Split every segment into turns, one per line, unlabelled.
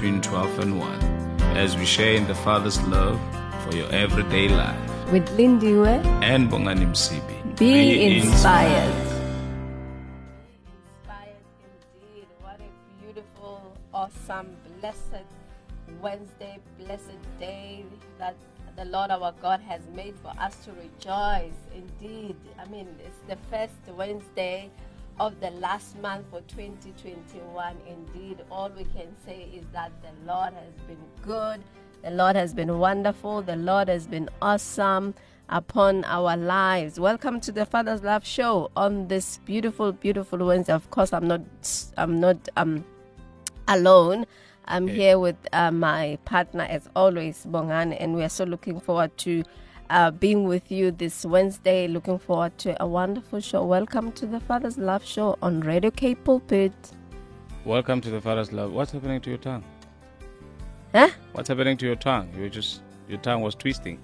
between 12 and 1 as we share in the Father's love for your everyday life.
With Lindiwe,
And Bongani Msibi.
be, inspired.
inspired indeed. What a beautiful, awesome, blessed Wednesday, blessed day that the Lord our God has made for us to rejoice. Indeed, I mean, it's the first Wednesday of the last month for 2021. Indeed, all we can say is that the Lord has been good, the Lord has been wonderful, the Lord has been awesome upon our lives. Welcome to the Father's Love Show on this beautiful, beautiful Wednesday. Of course, I'm not, I'm not um, alone. I'm here with uh, my partner, as always, Bongan, and we are so looking forward to uh, being with you this Wednesday. Looking forward to a wonderful show. Welcome to the Father's Love Show on Radio K Pulpit.
Welcome to the Father's love. What's happening to your tongue?
Huh?
What's happening to your tongue? You just your tongue was twisting.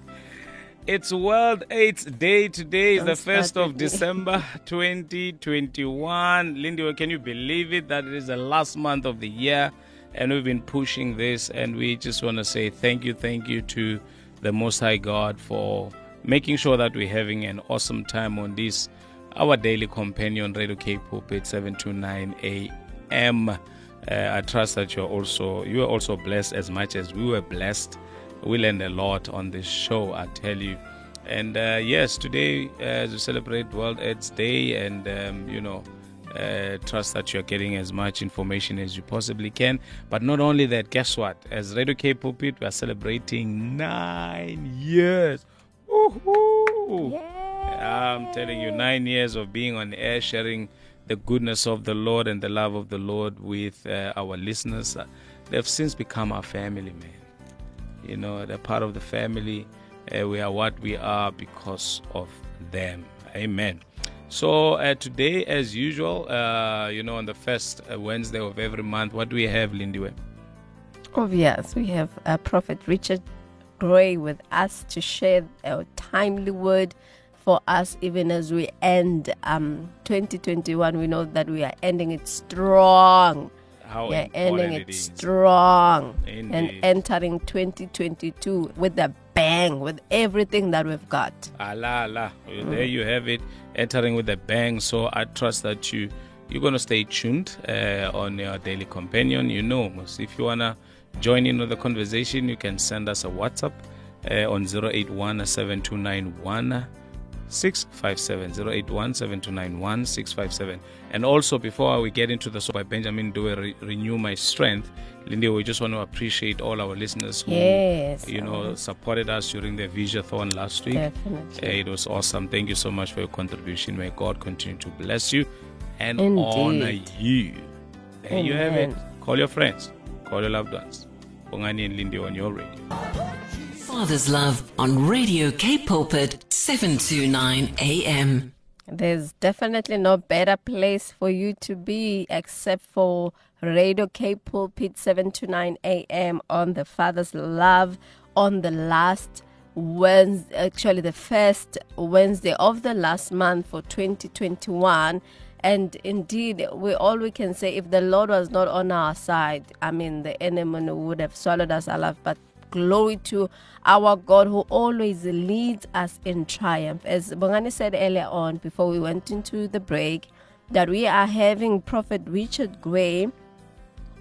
It's World AIDS Day today. Is the first of
me.
December, 2021. Lindy, can you believe it? That it is the last month of the year, and we've been pushing this, and we just want to say thank you, thank you to the Most High God for making sure that we're having an awesome time on this our daily companion Radio K Pulpit 729 a.m. Uh, I trust that you're also you are also blessed as much as we were blessed. We learned a lot on this show, I tell you. And uh, yes, today uh, as we celebrate World AIDS Day, and um, you know, uh, trust that you're getting as much information as you possibly can. But not only that, guess what? As Radio K Pulpit, we are celebrating nine years. Woohoo! I'm telling you, nine years of being on air, sharing the goodness of the Lord and the love of the Lord with uh, our listeners. They've since become our family, man. You know, they're part of the family. Uh, we are what we are because of them. Amen. So uh, today, as usual, uh, you know, on the first uh, Wednesday of every month, what do we have, Lindiwe?
Oh, yes, we have uh, Prophet Richard Gray with us to share a timely word for us, even as we end um, 2021. We know that we are ending it strong.
How
are ending it strong and entering 2022 with a bang, with everything that we've got.
Allah, Allah. There you have it, entering with a bang. So I trust that you you're gonna stay tuned uh, on your daily companion. You know, if you wanna join in with the conversation, you can send us a WhatsApp uh, on 081 657 081 7291 657 and also before we get into the so by benjamin do re- renew my strength. Lindy we just want to appreciate all our listeners who
Yes,
you know supported us during the visathon last week.
Definitely.
Uh, it was awesome. Thank you so much for your contribution. May god continue to bless you and
Indeed.
honor you. There you have it. Call your friends. Call your loved ones. Bongani and lindy on your radio
Father's Love on Radio K Pulpit 729 AM.
There's definitely no better place for you to be except for Radio K Pulpit 7 to 9 a.m. on the Father's Love on the last Wednesday, actually the first Wednesday of the last month for 2021. And indeed, we all we can say, if the Lord was not on our side, I mean, the enemy would have swallowed us alive. But glory to our God who always leads us in triumph. As Bongani said earlier on, before we went into the break, that we are having Prophet Richard Gray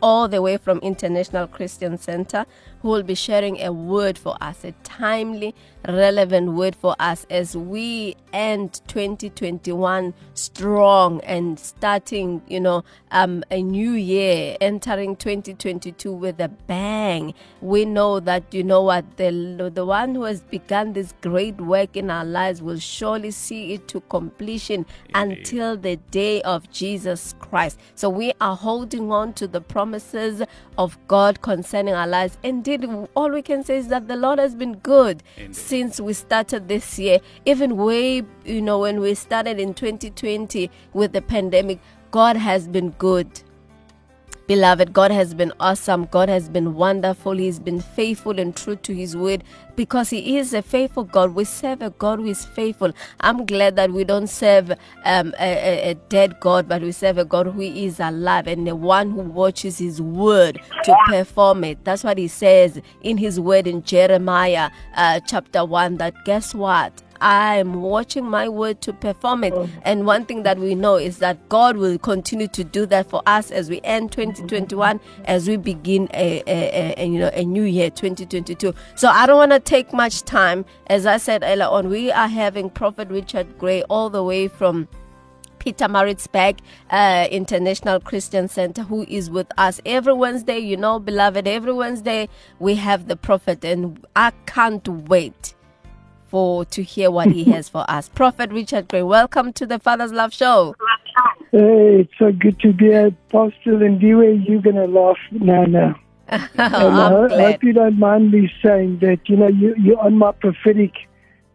all the way from International Christian Center, who will be sharing a word for us, a timely, relevant word for us as we end 2021 strong and starting, you know, um, a new year, entering 2022 with a bang. We know that, you know what, the, the one who has begun this great work in our lives will surely see it to completion until the day of Jesus Christ. So we are holding on to the promises of God concerning our lives. Indeed, all we can say is that the Lord has been good since we started this year. Even way, you know, when we started in 2020 with the pandemic, God has been good. Beloved, God has been awesome. God has been wonderful. He's been faithful and true to His word because He is a faithful God. We serve a God who is faithful. I'm glad that we don't serve um, a, a- dead God, but we serve a God who is alive and the one who watches His word to perform it. That's what He says in His word in Jeremiah uh, chapter 1 that guess what? I'm watching my word to perform it. And one thing that we know is that God will continue to do that for us as we end 2021, as we begin a, a, a, a, you know a new year 2022. So I don't want to take much time. As I said earlier on, we are having Prophet Richard Gray all the way from Pietermaritzburg uh, International Christian Center, who is with us every Wednesday. You know, beloved, every Wednesday we have the prophet, and I can't wait for to hear what he has for us. Prophet Richard Gray, welcome to the Father's Love Show.
Hey, it's so good to be a pastor Lindiwe, you're going to laugh now, I,
I'm
I
glad.
hope you don't mind me saying that, you know, you, you're on my prophetic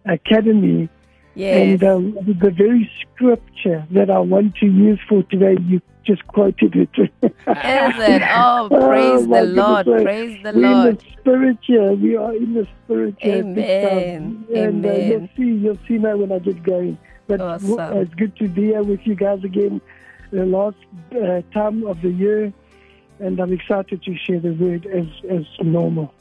academy.
Yes.
And um, the very scripture that I want to use for today, you just quoted it.
Is it? Oh, praise
my
the Lord. Praise the
We're in the spirit here. We are in the spirit here.
Amen.
And uh, you'll see, you'll see now when I get going. But
Awesome.
it's good to be here with you guys again. The last uh, time of the year, and I'm excited to share the word as as normal.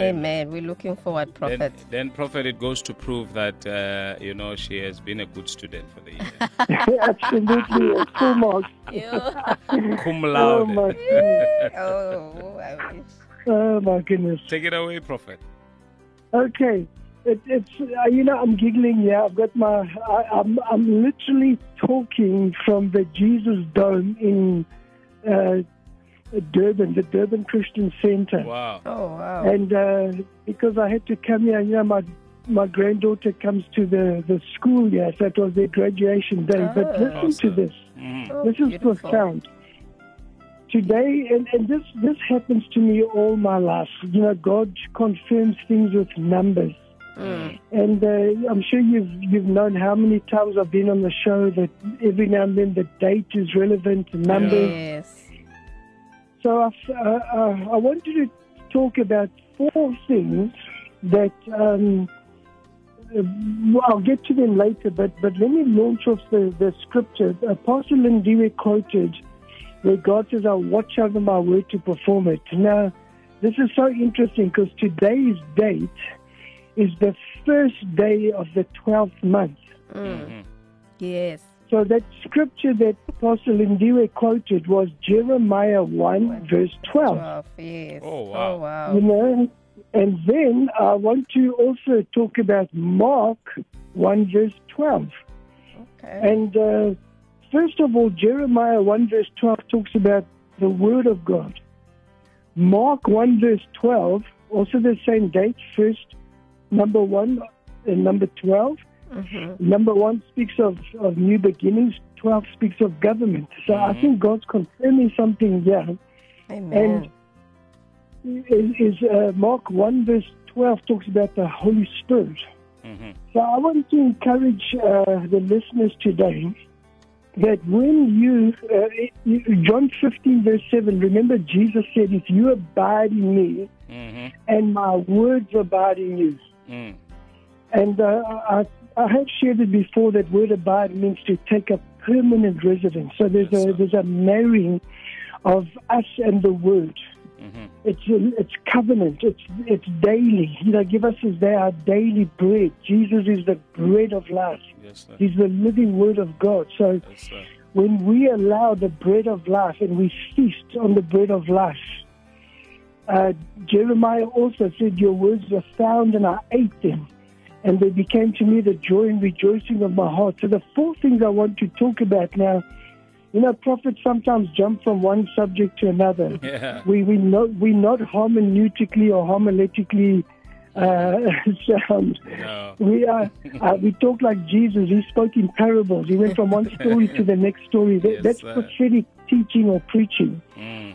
Amen. We're looking forward,
Then,
Prophet.
then, Prophet, it goes to prove that, uh, you know, she has been a good student for the year.
Absolutely, it's full marks.
Cum
Oh
laude.
my,
oh, I wish.
oh my goodness.
Take it away, Prophet.
Okay, it, it's uh, you know I'm giggling here. I've got my I, I'm I'm literally talking from the Jesus Dome in uh, Durban, the Durban Christian Center,
Wow.
Oh, wow.
and uh, because I had to come here, you know my my granddaughter comes to the the school here, so it was their graduation day. but
Oh.
listen to this.
Mhm.
Oh,
This is
beautiful.
profound. Today, and, and this this happens to me all my life. You know, God confirms things with numbers.
Mm.
And uh, I'm sure you've you've known how many times I've been on the show that every now and then the date is relevant, the numbers.
Yes.
So I, uh, uh, I wanted to talk about four things that um, uh, I'll get to them later. But but let me launch off the the scripture. Apostle Lindiwe quoted where God says, "I'll watch over my word to perform it." Now, this is so interesting because today's date is the first day of the twelfth month.
Mm. Yes.
So that scripture that Apostle Lindiwe quoted was Jeremiah 1, verse 12.
12. Yes.
Oh, wow.
Oh, wow.
You know, and then I want to also talk about Mark 1, verse 12.
Okay.
And uh, first of all, Jeremiah 1, verse 12 talks about the Word of God. Mark 1, verse 12, also the same date, first number 1 and number 12.
Mm-hmm.
Number one speaks of, of new beginnings. Twelve speaks of government. So I think God's confirming something here.
Amen.
Is, is uh, Mark one verse twelve talks about the Holy Spirit.
Mhm.
So I want to encourage uh, the listeners today that when you, uh, John fifteen verse seven. Remember Jesus said, "If you abide in me,
Mhm.
and my words abide in you."
Mm.
And uh, I, I have shared it before that word abide means to take a permanent residence. So there's
Yes,
a
sir.
there's a marrying of us and the word.
Mhm.
It's it's covenant. It's it's daily. You know, give us as they our daily bread. Jesus is the bread of life.
Yes, sir.
He's the living word of God. So
Yes,
when we allow the bread of life and we feast on the bread of life, uh, Jeremiah also said, Your words were found and I ate them, and they became to me the joy and rejoicing of my heart. So, the four things I want to talk about now You know, prophets sometimes jump from one subject to another.
Yeah.
We we not we not hermeneutically or homiletically uh, sound.
No.
We are uh, we talk like Jesus. He spoke in parables. He went from one story to the next story. That,
Yes,
that's
sir.
prophetic teaching or preaching.
Mm.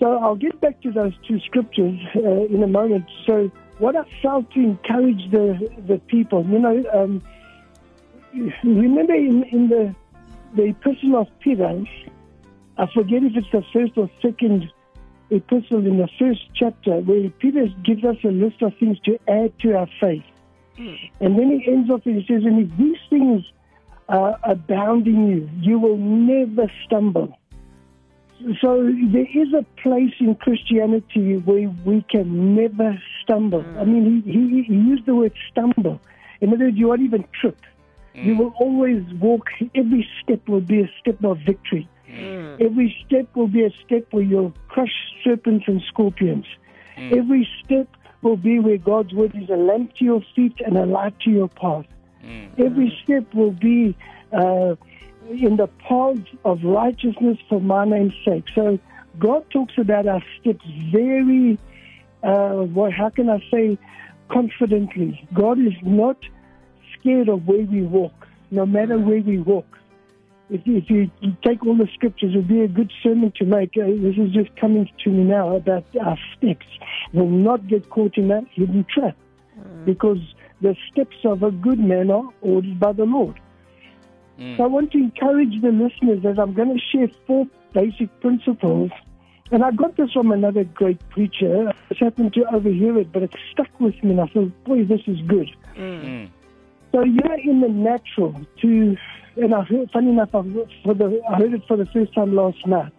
So I'll get back to those two scriptures uh, in a moment. So what I felt to encourage the the people, you know, um, remember in, in the the epistle of Peter, I forget if it's the first or second epistle in the first chapter, where Peter gives us a list of things to add to our faith. And then he ends off and he says, and if these things uh, abound in you, you will never stumble. So there is a place in Christianity where we can never stumble. I mm. mean, he, he, he used the word stumble. In other words, you won't even trip. You mm. will always walk. Every step will be a step of victory. Mm. Every step will be a step where you'll crush serpents and scorpions. Every step will be where God's word is a lamp to your feet and a light to your path. Every step will be uh, in the path of righteousness for my name's sake. So God talks about our steps very, uh, what, how can I say, confidently. God is not scared of where we walk, no matter where we walk. If you, if you, you take all the scriptures, it would be a good sermon to make. Uh, this is just coming to me now about our steps. Will not get caught in that hidden trap because the steps of a good man are ordered by the Lord. So I want to encourage the listeners as I'm going to share four basic principles. And I got this from another great preacher. I just happened to overhear it, but it stuck with me, and I thought, boy, this is good.
Mm.
So you're in the natural to, and I heard, funny enough, I heard, for the, I heard it for the first time last night.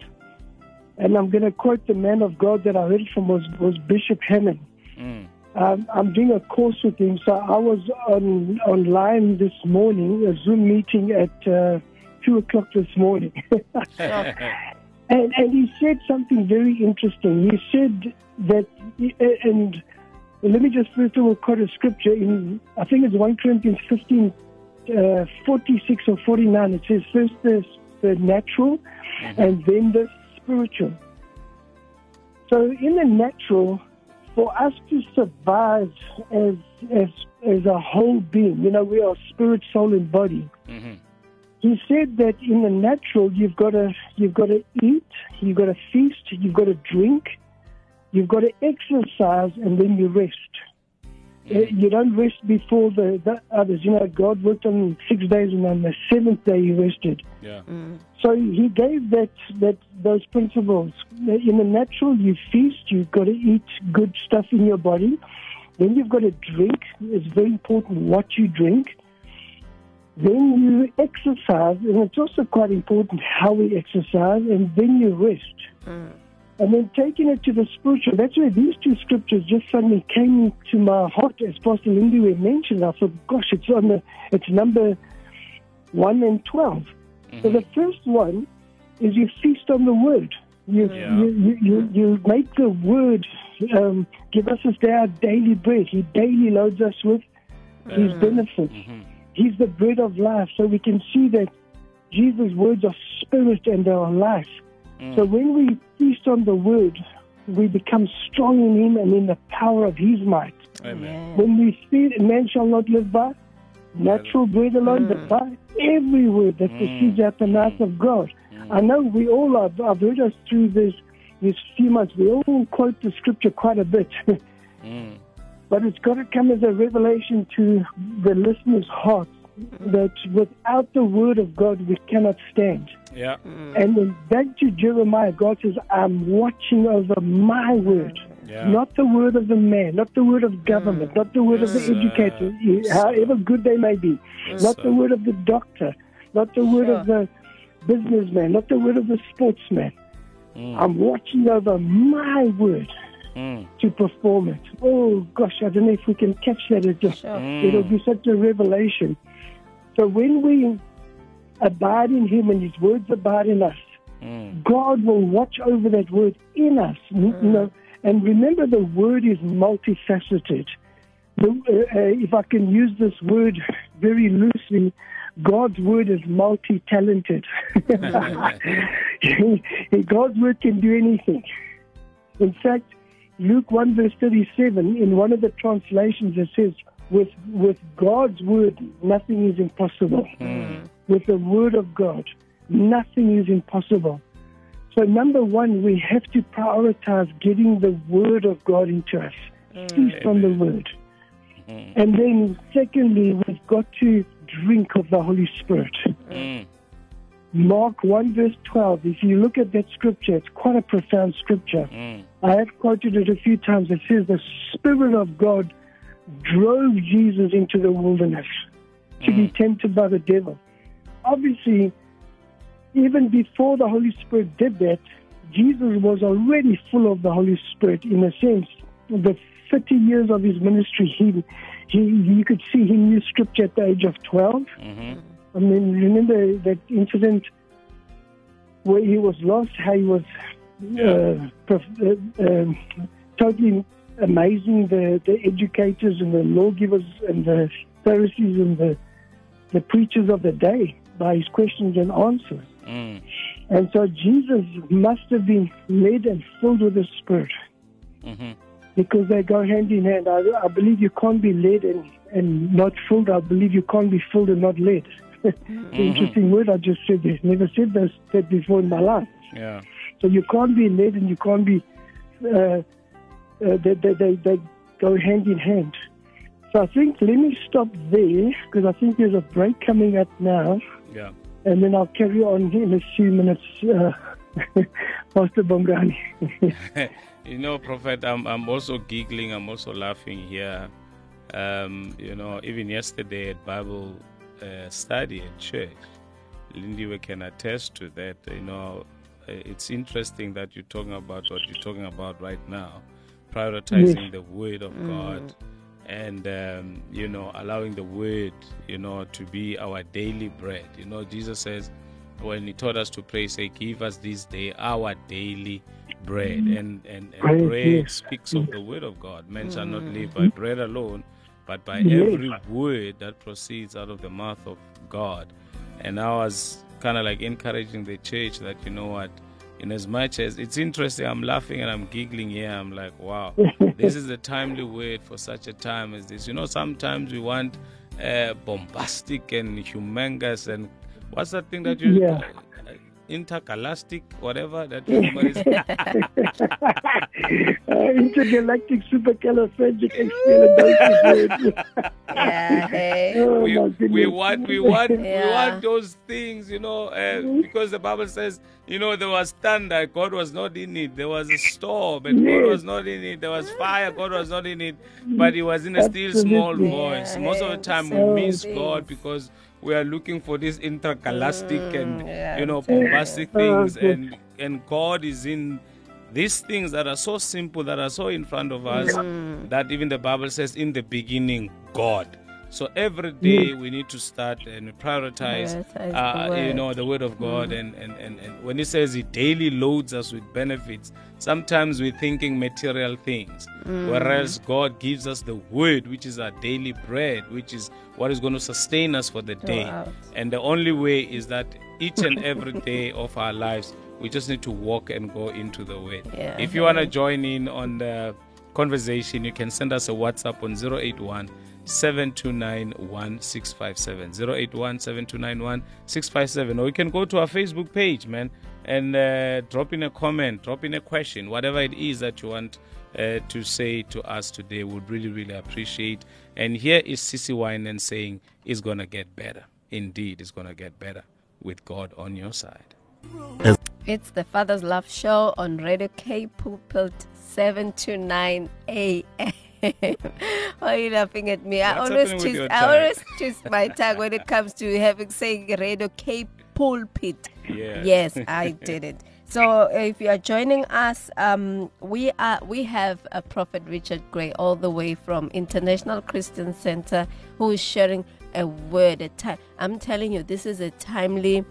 And I'm going to quote the man of God that I heard from was, was Bishop Hammond.
Mm.
Um, I'm doing a course with him, so I was on online this morning, a Zoom meeting at uh, two o'clock this morning, and and he said something very interesting. He said that, and let me just first of all quote a scripture in I think it's one Corinthians fifteen, uh, forty six or forty nine. It says first the the natural, and then the spiritual. So in the natural, for us to survive as as as a whole being, you know, we are spirit, soul, and body.
Mhm.
He said that in the natural, you've got to you've got to eat, you've got to feast, you've got to drink, you've got to exercise, and then you rest. Uh, You don't rest before the, the others. You know, God worked on six days, and on the seventh day He rested.
Yeah. Mm.
So he gave that that those principles. Eh, in the natural, you feast. You've got to eat good stuff in your body. Then you've got to drink. It's very important what you drink. Then you exercise, and it's also quite important how we exercise. And then you rest. Mm. And then taking it to the spiritual, that's where these two scriptures just suddenly came to my heart as Pastor Lindy mentioned. I thought, gosh, it's on the, it's number one and twelve. So the first one is you feast on the word. You
Yeah.
you, you, you, you make the word um, give us this day our daily bread. He daily loads us with his benefits. He's the bread of life. So we can see that Jesus' words are spirit and they are life. Mm. So when we feast on the word, we become strong in him and in the power of his might.
Amen.
When we feed, man shall not live by natural bread alone, but mm. by every word that mm. proceeds out the mouth of God. I know we all have, I've heard us through this, this few months, we all quote the scripture quite a bit.
Mm.
but it's got to come as a revelation to the listener's heart that without the word of God, we cannot stand.
Yeah.
And then back to Jeremiah, God says, I'm watching over my word.
Yeah.
Not the word of the man, not the word of government, not the word of the
Yes, sir.
educator, however good they may be, not the word of the doctor, not the word of the businessman, not the word of the sportsman.
Mm.
I'm watching over my word
Mm.
to perform it. Oh gosh, I don't know if we can catch that. It just, It'll be such a revelation. So when we abide in Him and His words abide in us,
Mm.
God will watch over that word in us. You know, and remember, the word is multifaceted. The, uh, uh, if I can use this word very loosely, God's word is multi-talented. God's word can do anything. In fact, Luke 1 verse 37, in one of the translations, it says, with, with God's word, nothing is impossible. With the word of God, nothing is impossible. So, number one, we have to prioritize getting the word of God into us. Feast on the word. And then, secondly, we've got to drink of the Holy Spirit.
Mm.
Mark 1 verse 12, if you look at that scripture, it's quite a profound scripture.
Mm.
I have quoted it a few times. It says, The Spirit of God drove Jesus into the wilderness to be tempted by the devil. Obviously, even before the Holy Spirit did that, Jesus was already full of the Holy Spirit in a sense. The 30 years of his ministry, he, he, you could see he knew scripture at the age of 12.
Mhm.
I mean, remember that incident where he was lost, how he was uh, prof- uh, um, totally amazing the, the educators and the lawgivers and the Pharisees and the, the preachers of the day by his questions and answers.
Mm.
And so Jesus must have been led and filled with the Spirit
Mhm.
because they go hand in hand. I, I believe you can't be led and, and not filled. I believe you can't be filled and not led. the interesting word I just said there. Never said this, that before in my life.
Yeah.
So you can't be led and you can't be. Uh, uh, they, they, they, they go hand in hand. So I think let me stop there because I think there's a break coming up now,
Yeah.
and then I'll carry on in a few minutes. Uh, Pastor Bongani.
you know, Prophet, I'm, I'm also giggling, I'm also laughing here. Um, you know, even yesterday at Bible uh, study at church, Lindy we can attest to that. You know, uh, it's interesting that you're talking about what you're talking about right now, prioritizing mm. the Word of mm. God and, um, you know, allowing the Word, you know, to be our daily bread. You know, Jesus says, when he taught us to pray, say, Give us this day our daily bread. Mm. And, and, and
Bread,
speaks of the word of God. Man shall not live by bread alone, but by every word that proceeds out of the mouth of God. And I was kind of like encouraging the church that, you know what, in as much as it's interesting, I'm laughing and I'm giggling here. I'm like, wow, this is a timely word for such a time as this. You know, sometimes we want uh, bombastic and humongous and what's that thing that you
Yeah.
Intergalactic, whatever that somebody
uh, intergalactic supercalifragilisticexpialidocious.
Yeah, hey.
oh
we, we want we want we want those things you know uh, because the bible says you know there was thunder god was not in it. There was a storm and god was not in it. There was fire god was not in it. But he was in a still small voice.
Yeah,
most of the time we miss
things.
god because we are looking for these intergalactic and
Mm, yeah,
you know bombastic
Oh,
things
good.
and and god is in these things that are so simple that are so in front of us
Mm.
that even the bible says in the beginning god so every day we need to start and prioritize,
Prioritize
uh, you.
Mm.
know, the word of God. And, and, and, and when He says He daily loads us with benefits, sometimes we're thinking material things,
Mm.
whereas God gives us the word, which is our daily bread, which is what is going to sustain us for the day. And the only way is that each and every day of our lives, we just need to walk and go into the word.
Yeah.
If you want to join in on the conversation, you can send us a WhatsApp on 081 729 1657. 081 729 1657. Or you can go to our Facebook page, man, and uh, drop in a comment, drop in a question, whatever it is that you want uh, to say to us today. Would really, really appreciate. And here is Sissy Winen saying, It's to get better. Indeed, it's to get better with God on your side.
It's the Father's Love Show on Radio K Pulpit 7 to 9 a.m. Why are you laughing at me? I always
happening with
twist
your
I always twist my tongue when it comes to having saying Radio K Pulpit.
Yeah.
Yes, I did it. So if you are joining us, um, we are we have a Prophet Richard Gray all the way from International Christian Center who is sharing a word. A time. I'm telling you, this is a timely,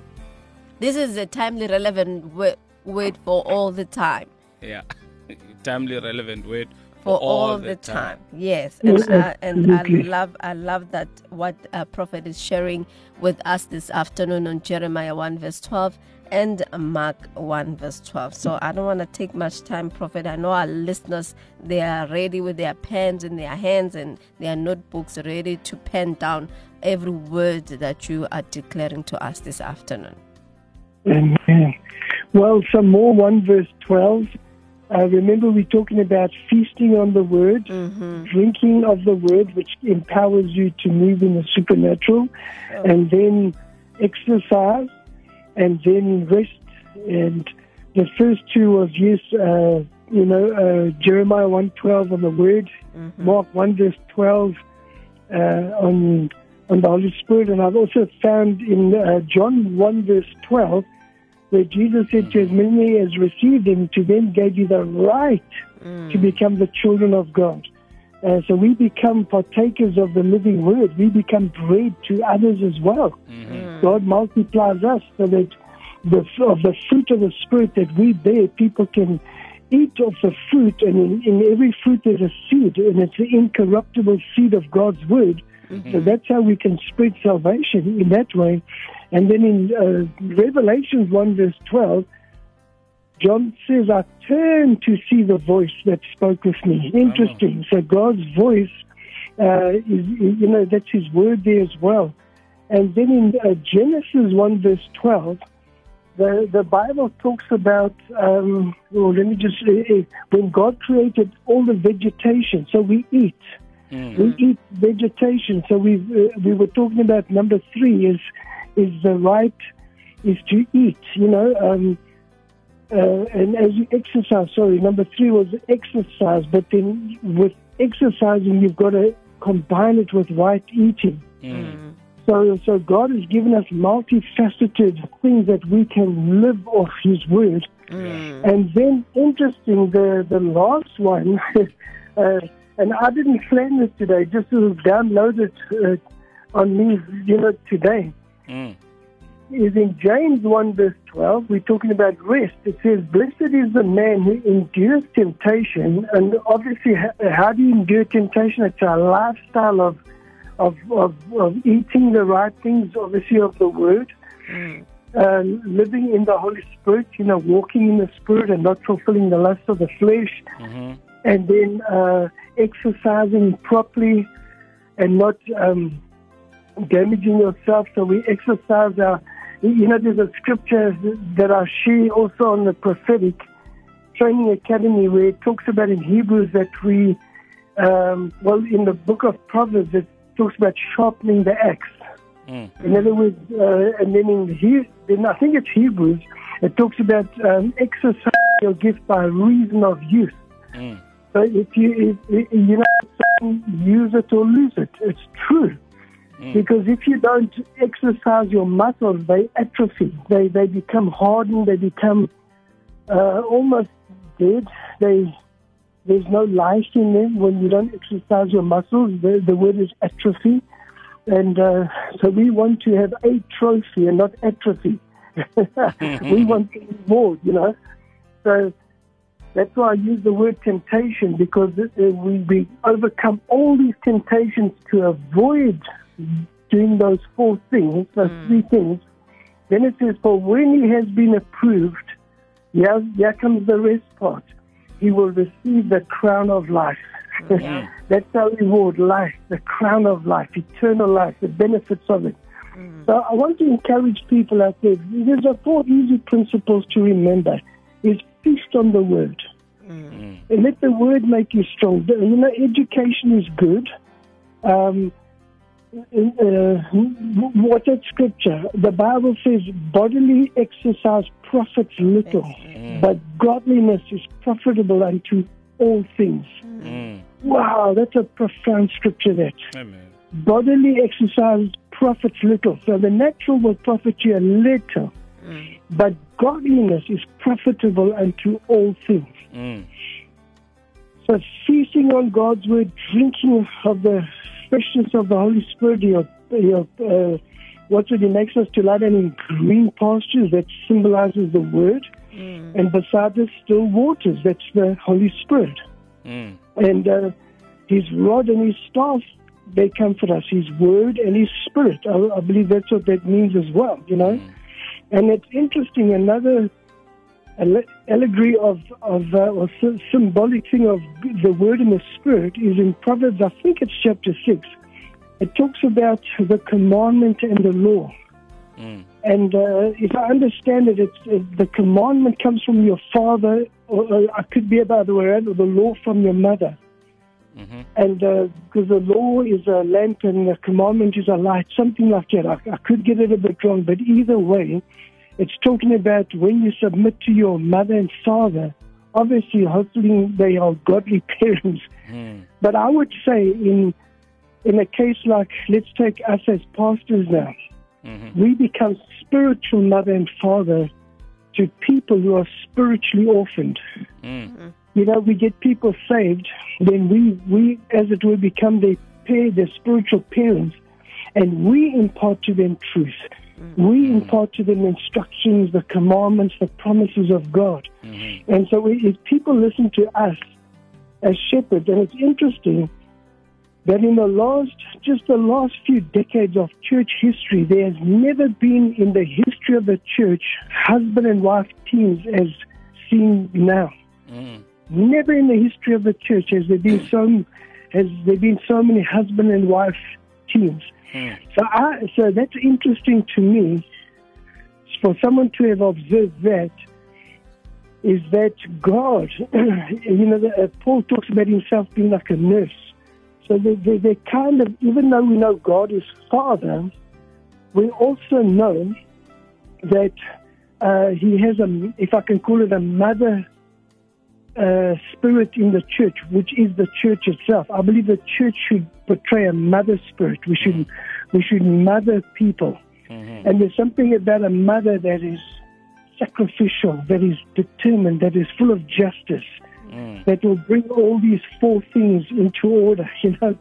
this is a timely, relevant word, word for all the time.
Yeah. Timely relevant word
for
all
all,
the
the
time.
time. Yes, and
Yes,
uh, and I love I love that what uh, Prophet is sharing with us this afternoon on Jeremiah one verse twelve and Mark one verse twelve. So I don't want to take much time, Prophet. I know our listeners they are ready with their pens in their hands and their notebooks ready to pen down every word that you are declaring to us this afternoon.
Amen. Well, some more, 1 verse 12. Uh, remember, we're talking about feasting on the word, drinking of the word, which empowers you to move in the supernatural, and then exercise, and then rest. And the first two was, yes, uh, you know, uh, Jeremiah 1.12 on the word, Mark 1 verse 12 uh, on, on the Holy Spirit. And I've also found in uh, John 1 verse 12, where Jesus said to as many as received him, to them gave you the right to become the children of God. Uh, so we become partakers of the living word. We become bread to others as well. God multiplies us so that the, of the fruit of the Spirit that we bear, people can eat of the fruit. And in, in every fruit there's a seed, and it's the incorruptible seed of God's word. So that's how we can spread salvation in that way. And then in uh, Revelations 1 verse 12, John says, I turned to see the voice that spoke with me. Interesting. So God's voice, uh, is, you know, that's his word there as well. And then in uh, Genesis 1 verse 12, the, the Bible talks about, um, well, let me just say, uh, when God created all the vegetation, so we eat. We eat vegetation. So we uh, we were talking about number three is is the right is to eat. You know, um, uh, and as you exercise. Sorry, number three was exercise. But then with exercising, you've got to combine it with right eating. So, so God has given us multifaceted things that we can live off His word. And then, interesting, the the last one, uh, and I didn't plan this today, just to download it uh, on me, you know, today.
Mm.
Is in James 1 verse 12, we're talking about rest. It says, Blessed is the man who endures temptation. And obviously, how do you endure temptation? It's a lifestyle of, of, of, of eating the right things, obviously, of the word. Uh, living in the Holy Spirit, you know, walking in the Spirit and not fulfilling the lust of the flesh, and then uh, exercising properly and not um, damaging yourself. So we exercise our, you know, there's a scripture that I share also on the prophetic training academy where it talks about in Hebrews that we, um, well, in the book of Proverbs, it talks about sharpening the axe. In other words, uh, and then in he, then I think it's Hebrews, it talks about um, exercise your gift by reason of use. So if you, if, you know, use it or lose it, it's true. Because if you don't exercise your muscles, they atrophy. They they become hardened. They become uh, almost dead. They there's no life in them when you don't exercise your muscles. The, the word is atrophy, and uh, so we want to have a trophy and not atrophy. we want to be more, you know. So that's why I use the word temptation because we, we overcome all these temptations to avoid doing those four things, those three things. Then it says, For when he has been approved, here, here comes the rest part. He will receive the crown of life. Mm-hmm. That's our reward, life, the crown of life, eternal life, the benefits of it. Mm-hmm. So I want to encourage people out there. There's a four easy principles to remember. Is feast on the word. Mm-hmm. And let the word make you strong. You know, education is good. Um, uh, what's that scripture? The Bible says bodily exercise profits little, but godliness is profitable unto all things. Wow, that's a profound scripture that
Amen.
bodily exercise profits little. So the natural will profit you a little, but godliness is profitable unto all things.
Mm.
So feasting on God's word, drinking of the freshness of the Holy Spirit, your, your, uh, what's it? He makes us to lie down in green pastures that symbolizes the word, and beside the still waters, that's the Holy Spirit.
Mm.
And uh, his rod and his staff, they comfort us. His word and his spirit. I, I believe that's what that means as well, you know. And it's interesting, another alle- allegory of, of uh, or sy- symbolic thing of the word and the spirit is in Proverbs, I think it's chapter 6. It talks about the commandment and the law. And uh, if I understand it, it's, uh, the commandment comes from your father, or, or I could be about the way around, or the law from your mother. And because the law is a lamp and the commandment is a light, something like that. I, I could get it a bit wrong, but either way, it's talking about when you submit to your mother and father. Obviously, hopefully, they are godly parents. Hmm. But I would say, in in a case like, let's take us as pastors now, mm-hmm. we become spiritual mother and father to people who are spiritually orphaned. Mm. Mm-hmm. You know, we get people saved, then we, we as it were, become their, pa- their spiritual parents, and we impart to them truth. Mm-hmm. We impart to them instructions, the commandments, the promises of God. Mm-hmm. And so if people listen to us as shepherds, and it's interesting that in the last, just the last few decades of church history, there has never been in the history of the church husband and wife teams as seen now. Mm-hmm. Never in the history of the church has there been mm. so has there been so many husband and wife teams. So I, so that's interesting to me. For someone to have observed that, is that God, you know, uh, Paul talks about himself being like a nurse. So they, they, they kind of, even though we know God is Father, we also know that uh, He has a, if I can call it a mother uh, spirit in the church, which is the church itself. I believe the church should portray a mother spirit. We should, we should mother people. And there's something about a mother that is sacrificial, that is determined, that is full of justice, that will bring all these four things into order. You know,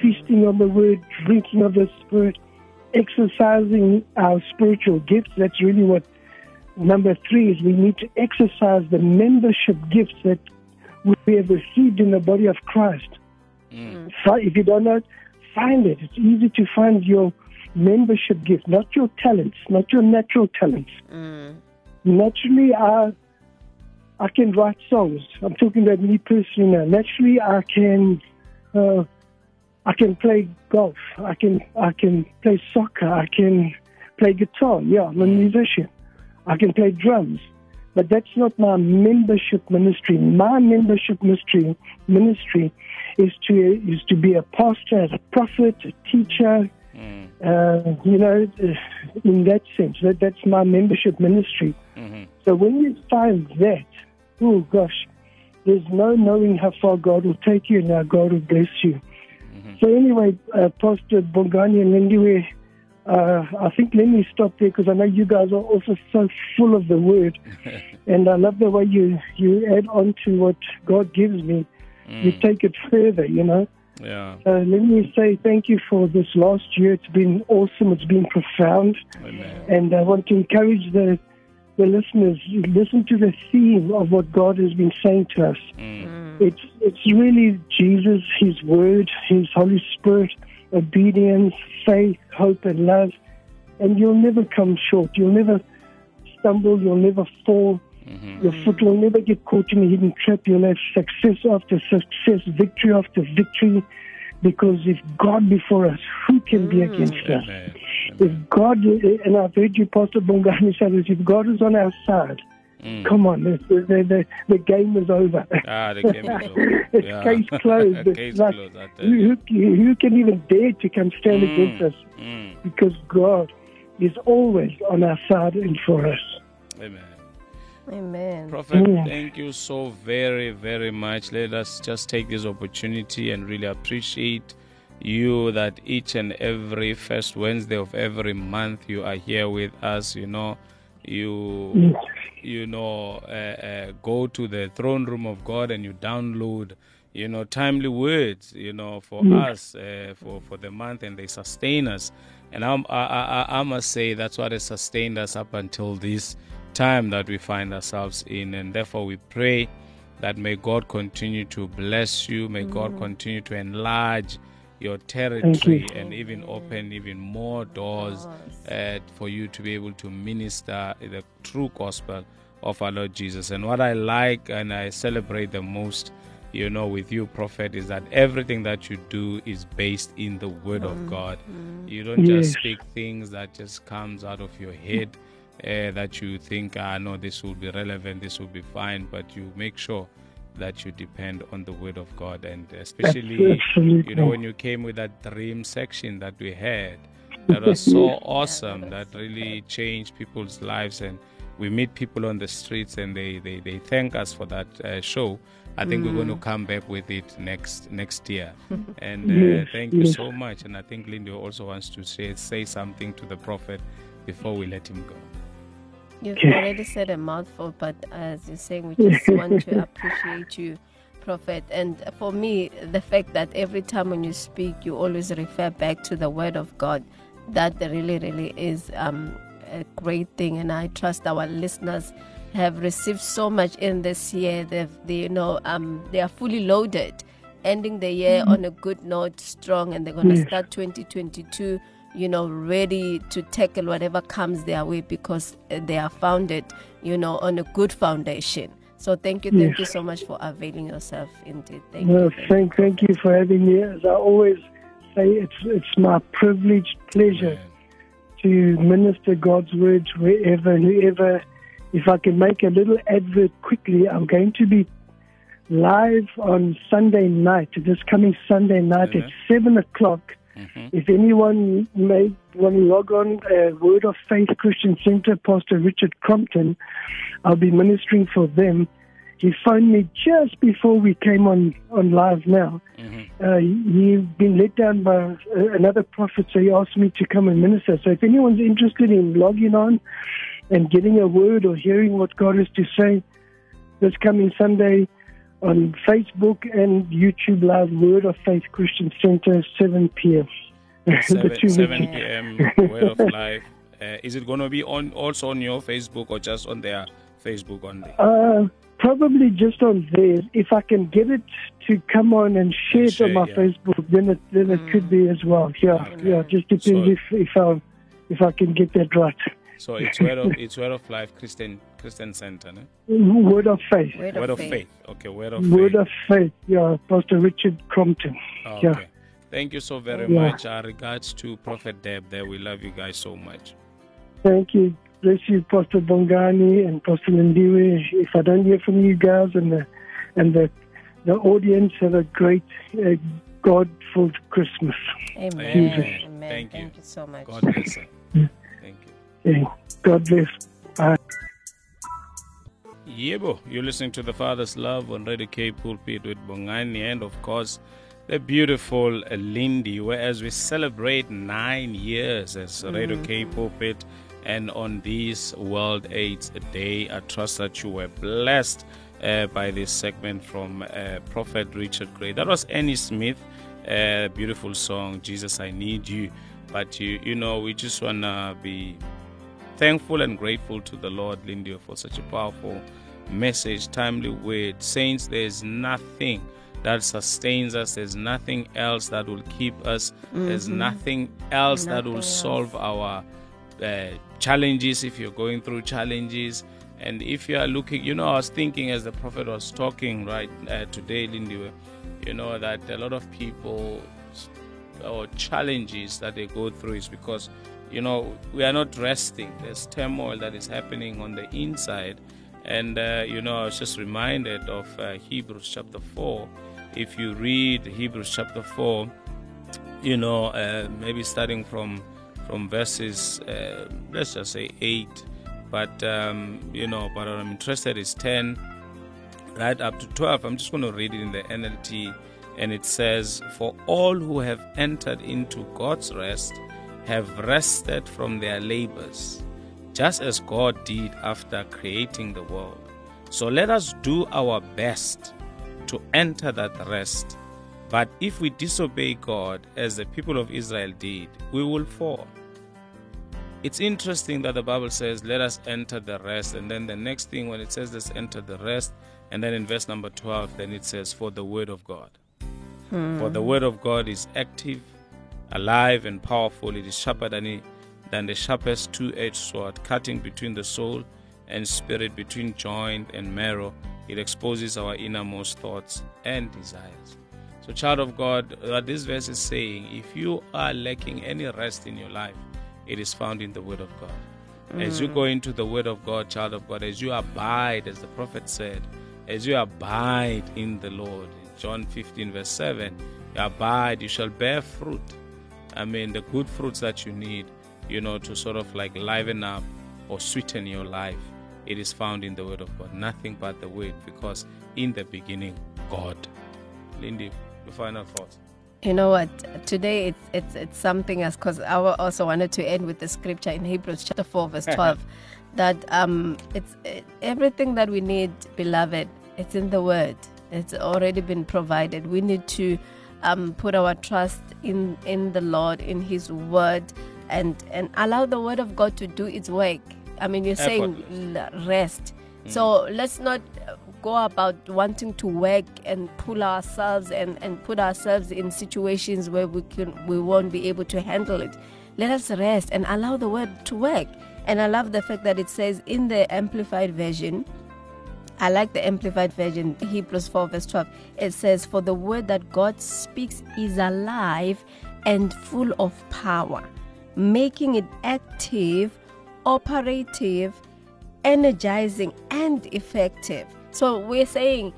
feasting on the word, drinking of the spirit, exercising our spiritual gifts. That's really what number three is. We need to exercise the membership gifts that we have received in the body of Christ. So if you don't know, find it. It's easy to find your membership gift, not your talents, not your natural talents. Mm. Naturally, I, I can write songs. I'm talking about me personally now. Naturally, I can, uh, I can play golf. I can, I can play soccer. I can play guitar. Yeah, I'm a musician. I can play drums. But that's not my membership ministry. My membership ministry ministry is to is to be a pastor, a prophet, a teacher. Uh, you know, in that sense, that that's my membership ministry. So when you find that, oh gosh, there's no knowing how far God will take you and how God will bless you. So anyway, uh, Pastor Bongani and Lindiwe, uh, I think let me stop there because I know you guys are also so full of the word, and I love the way you you add on to what God gives me. You take it further, you know.
Yeah.
Uh, let me say thank you for this last year. It's been awesome. It's been profound,
Amen.
and I want to encourage the the listeners listen to the theme of what God has been saying to us. It's it's really Jesus, His Word, His Holy Spirit, obedience, faith, hope, and love, and you'll never come short. You'll never stumble. You'll never fall. Mm-hmm. Your foot will never get caught in a hidden trap. You'll have success after success, victory after victory, because if God before us, who can be mm. against us?
Amen.
If God, and I've heard you, Pastor Bongani, say this, if God is on our side, come on, the, the, the, the game is over.
Ah, the game is over.
it's
Yeah.
case closed. It's
Case
like,
closed,
who, who, who can even dare to come stand
Mm.
against us? Because God is always on our side and for us.
Amen.
Amen.
Prophet,
Yeah.
thank you so very, very much. Let us just take this opportunity and really appreciate you that each and every first Wednesday of every month you are here with us. You know, you you know uh, uh, go to the throne room of God and you download you know timely words you know for us uh, for for the month and they sustain us. And I'm, I, I I must say that's what has sustained us up until this time that we find ourselves in. And therefore we pray that may God continue to bless you, may God continue to enlarge your territory and even open even more doors uh, for you to be able to minister the true gospel of our Lord Jesus. And what I like and I celebrate the most, you know, with you, Prophet, is that everything that you do is based in the Word of God. You don't just speak things that just comes out of your head. Uh, that you think, ah, no, this will be relevant, this will be fine, but you make sure that you depend on the Word of God, and especially, you know, when you came with that dream section that we had, that was so awesome. That really changed people's lives, and we meet people on the streets, and they they, they thank us for that uh, show. I think we're going to come back with it next next year, and uh,
Yes,
thank you
yes.
so much. And I think Lindy also wants to say say something to the prophet before we let him go.
You've already said a mouthful, but as you're saying, we just want to appreciate you, Prophet. And for me, the fact that every time when you speak, you always refer back to the Word of God, that really, really is um, a great thing. And I trust our listeners have received so much in this year. They've, they, you know, um, they are fully loaded, ending the year on a good note, strong, and they're going to
Yes.
start 2022 you know, ready to tackle whatever comes their way because uh, they are founded, you know, on a good foundation. So thank you, thank
Yes.
you so much for availing yourself. Indeed, thank
Well,
you. thank
thank, thank you for having me. As I always say, it's it's my privileged pleasure to minister God's words wherever and whoever. If I can make a little advert quickly, I'm going to be live on Sunday night, this coming Sunday night at 7 o'clock. If anyone may want to log on, uh, Word of Faith Christian Center, Pastor Richard Crompton, I'll be ministering for them. He phoned me just before we came on, on live now. Uh, he's been let down by uh, another prophet, so he asked me to come and minister. So if anyone's interested in logging on and getting a word or hearing what God has to say this coming Sunday on Facebook and YouTube Live, Word of Faith Christian Center, 7 p.m.
7, 7 p.m. Word of Life. Uh, is it going to be on also on your Facebook or just on their Facebook only?
Uh, probably just on theirs. If I can get it to come on and share it
share,
on my
yeah.
Facebook, then it then it could be as well. Yeah,
Okay.
yeah. Just depends
So-
if if I if I can get that right.
So it's Word of it's Word of Life Christian Christian Center, no?
Word of faith.
Word,
Word
of,
of
faith.
Faith. Okay, Word of
Word
Faith.
of faith. Yeah, Pastor Richard Crompton.
Okay.
Yeah.
Thank you so very
Yeah.
much. Our regards to Prophet Deb there. We love you guys so much.
Thank you. Bless you, Pastor Bongani and Pastor Lindiwe. If I don't hear from you guys and the and the the audience, have a great uh, God-filled Christmas.
Amen.
Amen.
Amen.
Thank you.
you so much.
God bless you. Thank you.
Yeah. God bless. Bye.
Yebo, you're listening to the Father's Love on Radio Cape Pulpit with Bongani and of course the beautiful Lindy, whereas we celebrate nine years as Radio Cape Pulpit and on this World AIDS Day, I trust that you were blessed uh, by this segment from uh, Prophet Richard Gray. That was Annie Smith, uh, beautiful song, Jesus I Need You. But you, you know, we just wanna be thankful and grateful to the Lord, Lindy, for such a powerful message, timely word. Saints, there's nothing that sustains us, there's nothing else that will keep us, there's nothing else that will
else.
solve our uh, challenges if you're going through challenges. And if you are looking, you know, I was thinking as the prophet was talking right uh, today, Lindy, you know, that a lot of people or challenges that they go through is because you know we are not resting. There's turmoil that is happening on the inside. And uh, you know i was just reminded of uh, hebrews chapter 4 if you read hebrews chapter 4 you know uh, maybe starting from from verses uh, let's just say 8 but um, you know but i'm interested is 10 right up to 12. I'm just going to read it in the NLT. And it says, For all who have entered into God's rest have rested from their labors, just as God did after creating the world. So let us do our best to enter that rest. But if we disobey God, as the people of Israel did, we will fall. It's interesting that the Bible says, let us enter the rest. And then the next thing, when it says, let's enter the rest, And then in verse number 12, then it says, For the word of God. Hmm. For the word of God is active, alive, and powerful. It is sharper than, it, than the sharpest two edged sword, cutting between the soul and spirit, between joint and marrow. It exposes our innermost thoughts and desires. So, child of God, what this verse is saying, if you are lacking any rest in your life, it is found in the Word of God. As you go mm. into the Word of God, child of God, as you abide, as the prophet said, as you abide in the Lord, John 15, verse 7, you abide, you shall bear fruit. I mean, the good fruits that you need, you know, to sort of like liven up or sweeten your life, it is found in the Word of God. Nothing but the Word, because in the beginning, God. Lindy, your final thoughts.
You know what? Today it's it's it's something else because I also wanted to end with the scripture in Hebrews chapter four verse twelve, that um it's it, everything that we need, beloved. It's in the Word. It's already been provided. We need to um put our trust in in the Lord, in His Word, and and allow the Word of God to do its work. I mean, you're saying rest. So let's not go about wanting to work and pull ourselves and, and put ourselves in situations where we can we won't be able to handle it. Let us rest and allow the word to work. And I love the fact that it says in the amplified version, I like the amplified version, Hebrews 4, verse 12. It says, For the word that God speaks is alive and full of power, making it active, operative, energizing, and effective. So we're saying,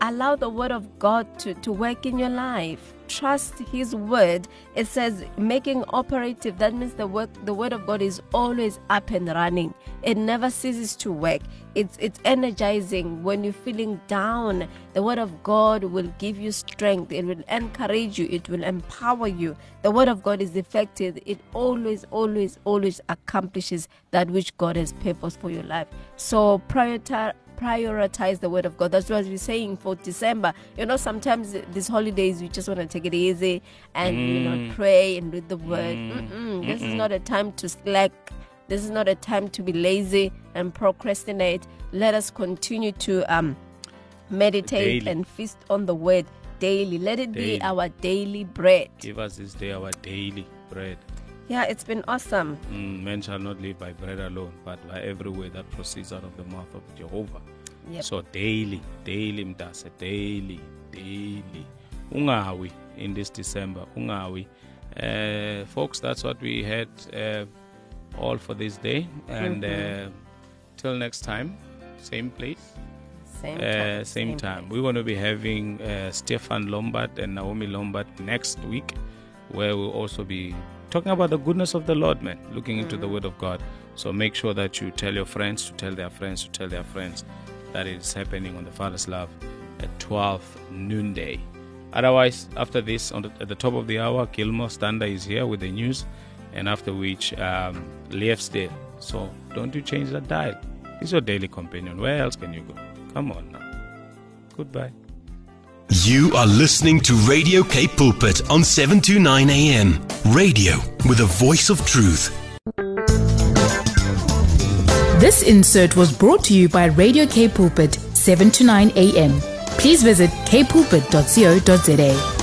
allow the word of God to, to work in your life. Trust his word. It says making operative. That means the work the word of God is always up and running. It never ceases to work. It's it's energizing when you're feeling down. The word of God will give you strength. It will encourage you. It will empower you. The word of God is effective. It always, always, always accomplishes that which God has purposed for your life. So prioritize prioritize the word of God. That's what we're saying for December. You know, sometimes these holidays we just want to take it easy and you know pray and read the word. Mm-mm. This is not a time to slack. This is not a time to be lazy and procrastinate. Let us continue to um meditate
Daily.
and feast on the word daily. Let it
Daily.
be our daily bread.
Give us this day our daily bread.
Yeah, it's been awesome.
Mm, man shall not live by bread alone, but by every word that proceeds out of the mouth of Jehovah.
Yep.
So daily, daily mtase, daily, daily. Ungawi in this December, ungawi. Uh, folks, that's what we had uh, all for this day. And uh, till next time, same place,
Same
uh,
time.
same time. We're going to be having uh, Stefan Lombard and Naomi Lombard next week, where we'll also be talking about the goodness of the Lord, man, looking into the Word of God. So make sure that you tell your friends to tell their friends to tell their friends that it is happening on the Father's Love at 12 noonday. Otherwise, after this, on the, at the top of the hour, Gilmore Stander is here with the news, and after which, um, Leif's there. So don't you change that dial. He's your daily companion. Where else can you go? Come on now. Goodbye.
You are listening to Radio Cape Pulpit on 729 AM. Radio with a voice of truth.
This insert was brought to you by Radio Cape Pulpit, 7 to 9 a.m. Please visit kpulpit.co.za.